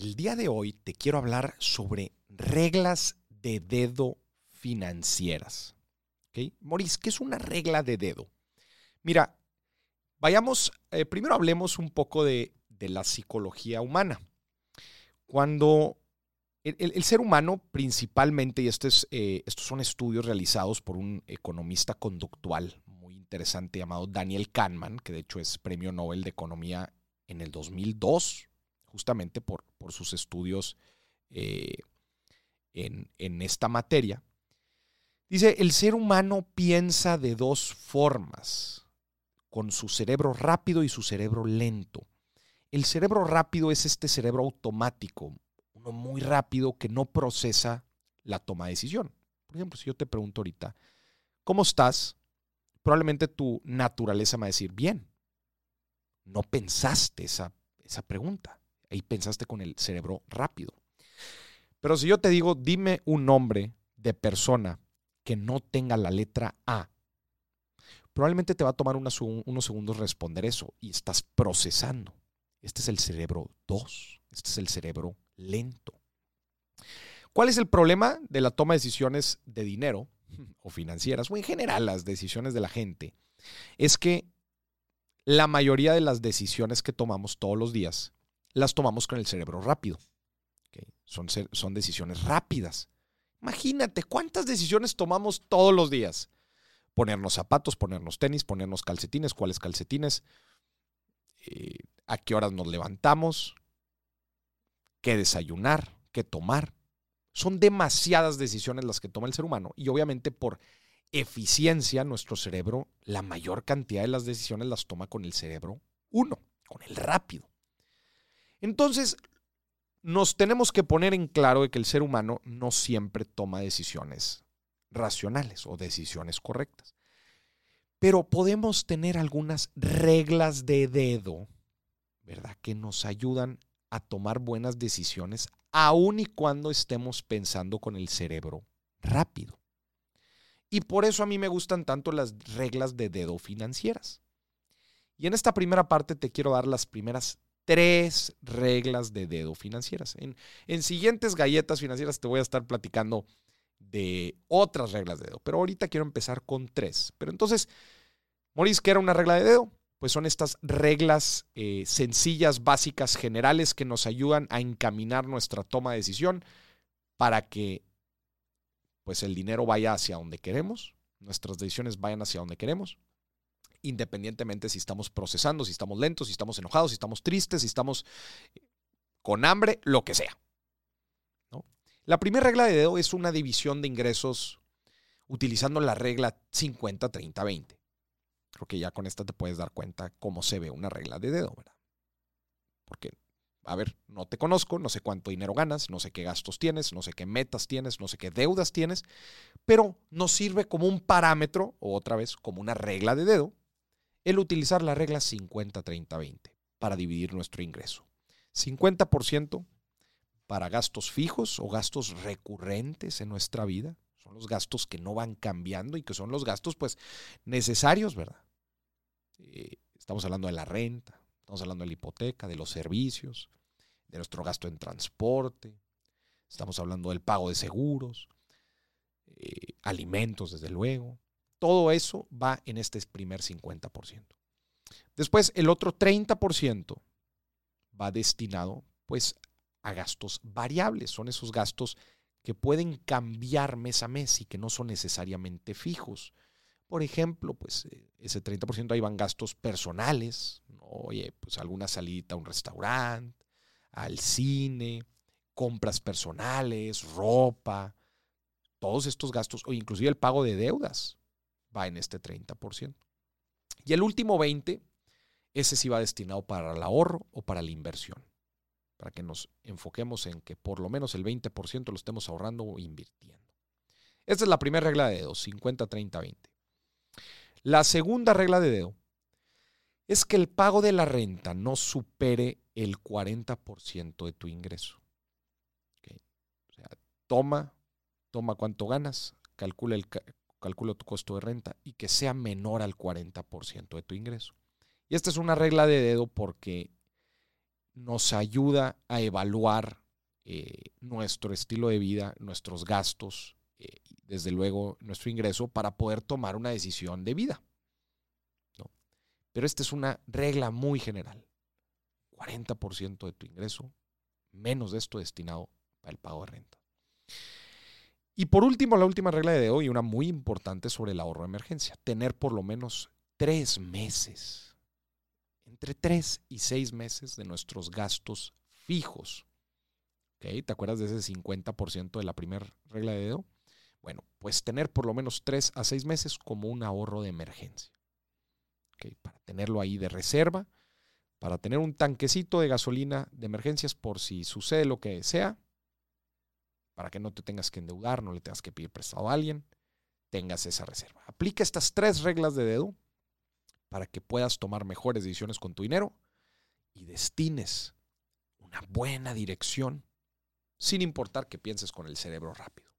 El día de hoy te quiero hablar sobre reglas de dedo financieras. ¿Okay? Maurice, ¿qué es una regla de dedo? Mira, vayamos, eh, primero hablemos un poco de, la psicología humana. Cuando el, ser humano principalmente, y eh, estos son estudios realizados por un economista conductual muy interesante llamado Daniel Kahneman, que de hecho es premio Nobel de Economía en el 2002, justamente por, por sus estudios eh, en, en esta materia. Dice, el ser humano piensa de dos formas, con su cerebro rápido y su cerebro lento. El cerebro rápido es este cerebro automático, uno muy rápido que no procesa la toma de decisión. Por ejemplo, si yo te pregunto ahorita, ¿cómo estás? Probablemente tu naturaleza me va a decir, bien. No pensaste esa, esa pregunta. Ahí pensaste con el cerebro rápido. Pero si yo te digo, dime un nombre de persona que no tenga la letra A, probablemente te va a tomar unos, segundos responder eso y estás procesando. Este es el cerebro 2, este es el cerebro lento. ¿Cuál es el problema de la toma de decisiones de dinero o financieras o en general las decisiones de la gente? Es que la mayoría de las decisiones que tomamos todos los días las tomamos con el cerebro rápido. Son, son decisiones rápidas. Imagínate cuántas decisiones tomamos todos los días. Ponernos zapatos, ponernos tenis, ponernos calcetines, cuáles calcetines, eh, a qué horas nos levantamos, qué desayunar, qué tomar. Son demasiadas decisiones las que toma el ser humano y obviamente por eficiencia nuestro cerebro, la mayor cantidad de las decisiones las toma con el cerebro uno, con el rápido. Entonces, nos tenemos que poner en claro de que el ser humano no siempre toma decisiones racionales o decisiones correctas. Pero podemos tener algunas reglas de dedo, ¿verdad? Que nos ayudan a tomar buenas decisiones aun y cuando estemos pensando con el cerebro rápido. Y por eso a mí me gustan tanto las reglas de dedo financieras. Y en esta primera parte te quiero dar las primeras tres reglas de dedo financieras. En, en, siguientes galletas financieras te voy a estar platicando de otras reglas de dedo, pero ahorita quiero empezar con tres. Pero entonces, Maurice, ¿qué era una regla de dedo? Pues son estas reglas eh, sencillas, básicas, generales que nos ayudan a encaminar nuestra toma de decisión para que pues el dinero vaya hacia donde queremos, nuestras decisiones vayan hacia donde queremos independientemente si estamos procesando, si estamos lentos, si estamos enojados, si estamos tristes, si estamos con hambre, lo que sea. La primera regla de dedo es una división de ingresos utilizando la regla 50-30-20. Creo que ya con esta te puedes dar cuenta cómo se ve una regla de dedo. Porque, a ver, no te conozco, no sé cuánto dinero ganas, no sé qué gastos tienes, no sé qué metas tienes, no sé qué deudas tienes, pero nos sirve como un parámetro, o otra vez, como una regla de dedo, el utilizar la regla 50-30-20 para dividir nuestro ingreso. 50% para gastos fijos o gastos recurrentes en nuestra vida. Son los gastos que no van cambiando y que son los gastos pues necesarios, ¿verdad? Eh, estamos hablando de la renta, estamos hablando de la hipoteca, de los servicios, de nuestro gasto en transporte, estamos hablando del pago de seguros, eh, alimentos, desde luego, todo eso va en este primer 50%. Después, el otro 30% va destinado pues a gastos variables. Son esos gastos que pueden cambiar mes a mes y que no son necesariamente fijos. Por ejemplo, pues eh, ese 30% ahí van gastos personales, oye, pues alguna salida a un restaurante, al cine, compras personales, ropa, todos estos gastos, o inclusive el pago de deudas va en este 30%. Y el último 20%, ese sí va destinado para el ahorro o para la inversión, para que nos enfoquemos en que por lo menos el 20% lo estemos ahorrando o invirtiendo. Esta es la primera regla de dedo, 50, 30, 20. La segunda regla de dedo es que el pago de la renta no supere el 40% de tu ingreso. O sea, toma, toma cuánto ganas, calcula el, calcula tu costo de renta y que sea menor al 40% de tu ingreso. Y esta es una regla de dedo porque nos ayuda a evaluar eh, nuestro estilo de vida, nuestros gastos, eh, desde luego nuestro ingreso, para poder tomar una decisión de vida. Pero esta es una regla muy general. 40% de tu ingreso, menos de esto destinado para el pago de renta. Y por último, la última regla de hoy, una muy importante sobre el ahorro de emergencia, tener por lo menos tres meses, entre tres y seis meses de nuestros gastos fijos. ¿Te acuerdas de ese 50% de la primera regla de dedo? Bueno, pues tener por lo menos tres a seis meses como un ahorro de emergencia. Para tenerlo ahí de reserva, para tener un tanquecito de gasolina de emergencias por si sucede lo que sea, para que no te tengas que endeudar, no le tengas que pedir prestado a alguien, tengas esa reserva. Aplica estas tres reglas de dedo para que puedas tomar mejores decisiones con tu dinero y destines una buena dirección sin importar que pienses con el cerebro rápido.